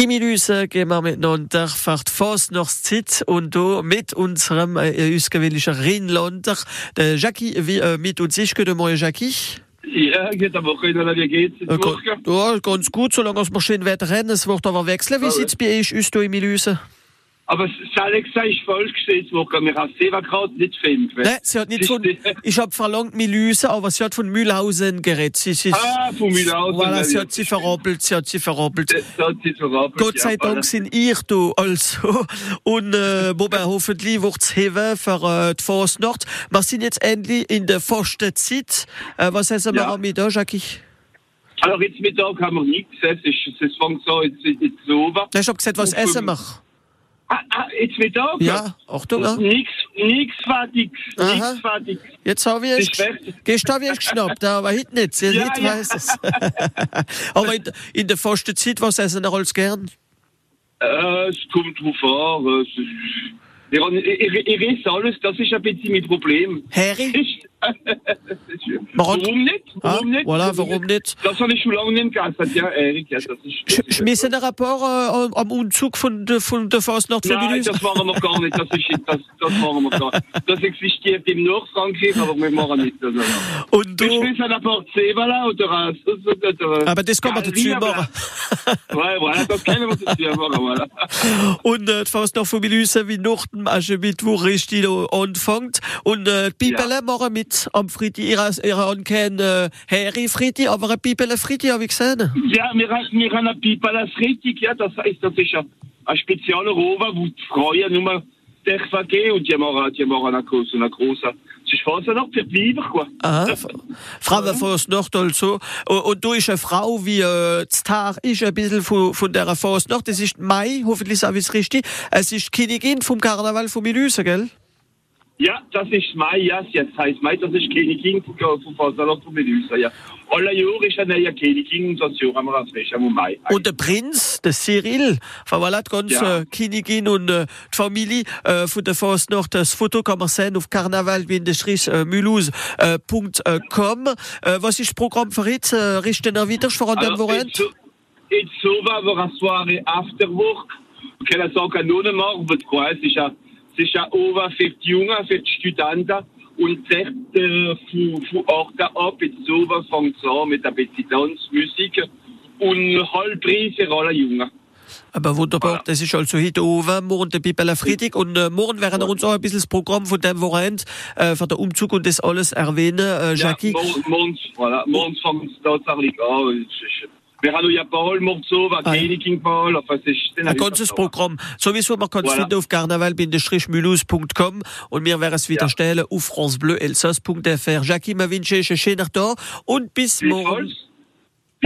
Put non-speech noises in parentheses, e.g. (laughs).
Imilüse gehen wir miteinander fahrt fast noch Zeit und da mit unserem äh, ausgewählten Rheinlander, der Jackie, wie, äh, mit uns ist. Guten Morgen, Jackie. Ja, geht aber auch wieder, wie geht's? Äh, ja, ganz gut, solange es mal schön Wetter rennen. Es wird aber wechseln. Wie Ja, sieht's bei euch aus, da Imilüse? Aber Alexa ist falsch gesehen, Woche. Wir haben selber gerade nicht gefilmt. Nein, sie hat nicht von, ich hab verlangt Milüse, aber sie hat von Mühlhausen geredet. Sie, sie, Ah, von Mühlhausen, Voilà, sie hat sie verrappelt, sie hat sie verrappelt. Das hat sie so rappelt, Gott sei Dank sind ihr da also. (laughs) Und äh, wobei hoffentlich wird's heben für äh, die Fasnacht. Wir sind jetzt endlich in der fast Zeit. Äh, was essen wir Ja. am Mittag, Jackie? Alors, jetzt Mittag haben wir nichts gesetzt. Es fängt so, jetzt, jetzt so over. Ich hab gesagt, was essen wir? Ah, ah, jetzt Mittag? Ja, Achtung, ja. Nix, nix fertig. Aha. Nix fertig. Jetzt habe ich es. Gestern habe ich es geschnappt, aber heute nicht. (laughs) Ja, Ja, heute ja. weiß es. (laughs) aber in, in der fasten Zeit, was essen wir alles gern? Äh, es kommt drauf an. haben- Ich, ich, ich weiß alles, das ist ein bisschen mein Problem. Harry? Ich, Warum- warum nicht? Ah, Warum nicht? voilà, warum nicht? Das habe ich schon lange nicht gegessen. Ja, Erik, ja, das ist. Das ist Schmissen ein Rapport äh, am- am Umzug von der, von der Fasnacht von Nein, Milüse? das machen wir gar nicht. Das, ist, das, das machen wir gar nicht. Das existiert im Nordfrankreich, aber wir machen nicht. Also, Und wir du, schmissen ein paar Zebala oder ein. Oder, aber das kann man dazu machen. Ouais, voilà, das können wir dazu machen. Voilà. Und äh, fast noch von Milüse wie noch dem Aschemittwoch richtig da anfängt. Und äh, die Bibele Ja. machen mit am Fritti. Ihr, ihr habt kein äh, Harry Fritti, aber eine Bibele Fritti habe ich gesehen. Ja, wir haben, wir haben ein la Freitag, ja, das heißt, das ist ein, ein spezieller Rover, wo die Frauen nur dürfen gehen und die machen, die machen eine große, eine große. Es ist fast noch für die Weiber, quoi. Aha, Frau Fasnacht also. Und, und du ist eine Frau wie äh, das Tag ist ein bisschen von, von der Fasnacht. Das ist Mai, hoffentlich sage ich es richtig. Es ist die Königin vom Karneval von Milüse, gell? Ja, das ist Mai, ja, jetzt heißt Mai, das ist Königin von, Fasalot von Medusa, ja. Alle Jahre ist eine neue Königin und das Jahr haben wir als Fest, am Mai. Und der Prinz, der Cyril, die ganze Ja. äh, Königin und äh, die Familie äh, von der Fasnacht, das Foto kann man sehen auf karneval äh, was ist das Programm für jetzt? Äh, richten wir wieder vor dem Alors, Wochenende? et so, et so va avoir une soirée after work. Qu'elle sagt à nous morgen wird quoi? Es ist ja, es ist ja over für die Jungen, für die Studenten. Und dort, äh, von, von Orten ab, jetzt va fängt es an mit ein bisschen Tanzmusik. Und Halbpreis für alle Jungen. Aber wunderbar, Voilà. das ist also heute oben, morgen der Bibel Freitag und äh, morgen werden wir uns auch ein bisschen das Programm von dem Wochenende äh, für den Umzug und das alles erwähnen, äh, Ja, Jackie. morgen, morgen, voilà, morgen fängt es tatsächlich an. Es ist- Wir haben ja Paul Morzo, Ah, ja. Königin Paul, enfin, es ist... Ein ganzes Programm. Sowieso, man kann es Voilà. finden auf karneval-mulhouse.com und wir werden es wieder Ja. stellen auf francebleuelsass.fr. Jackie, wir wünschen euch einen schönen Tag und bis morgen. Bis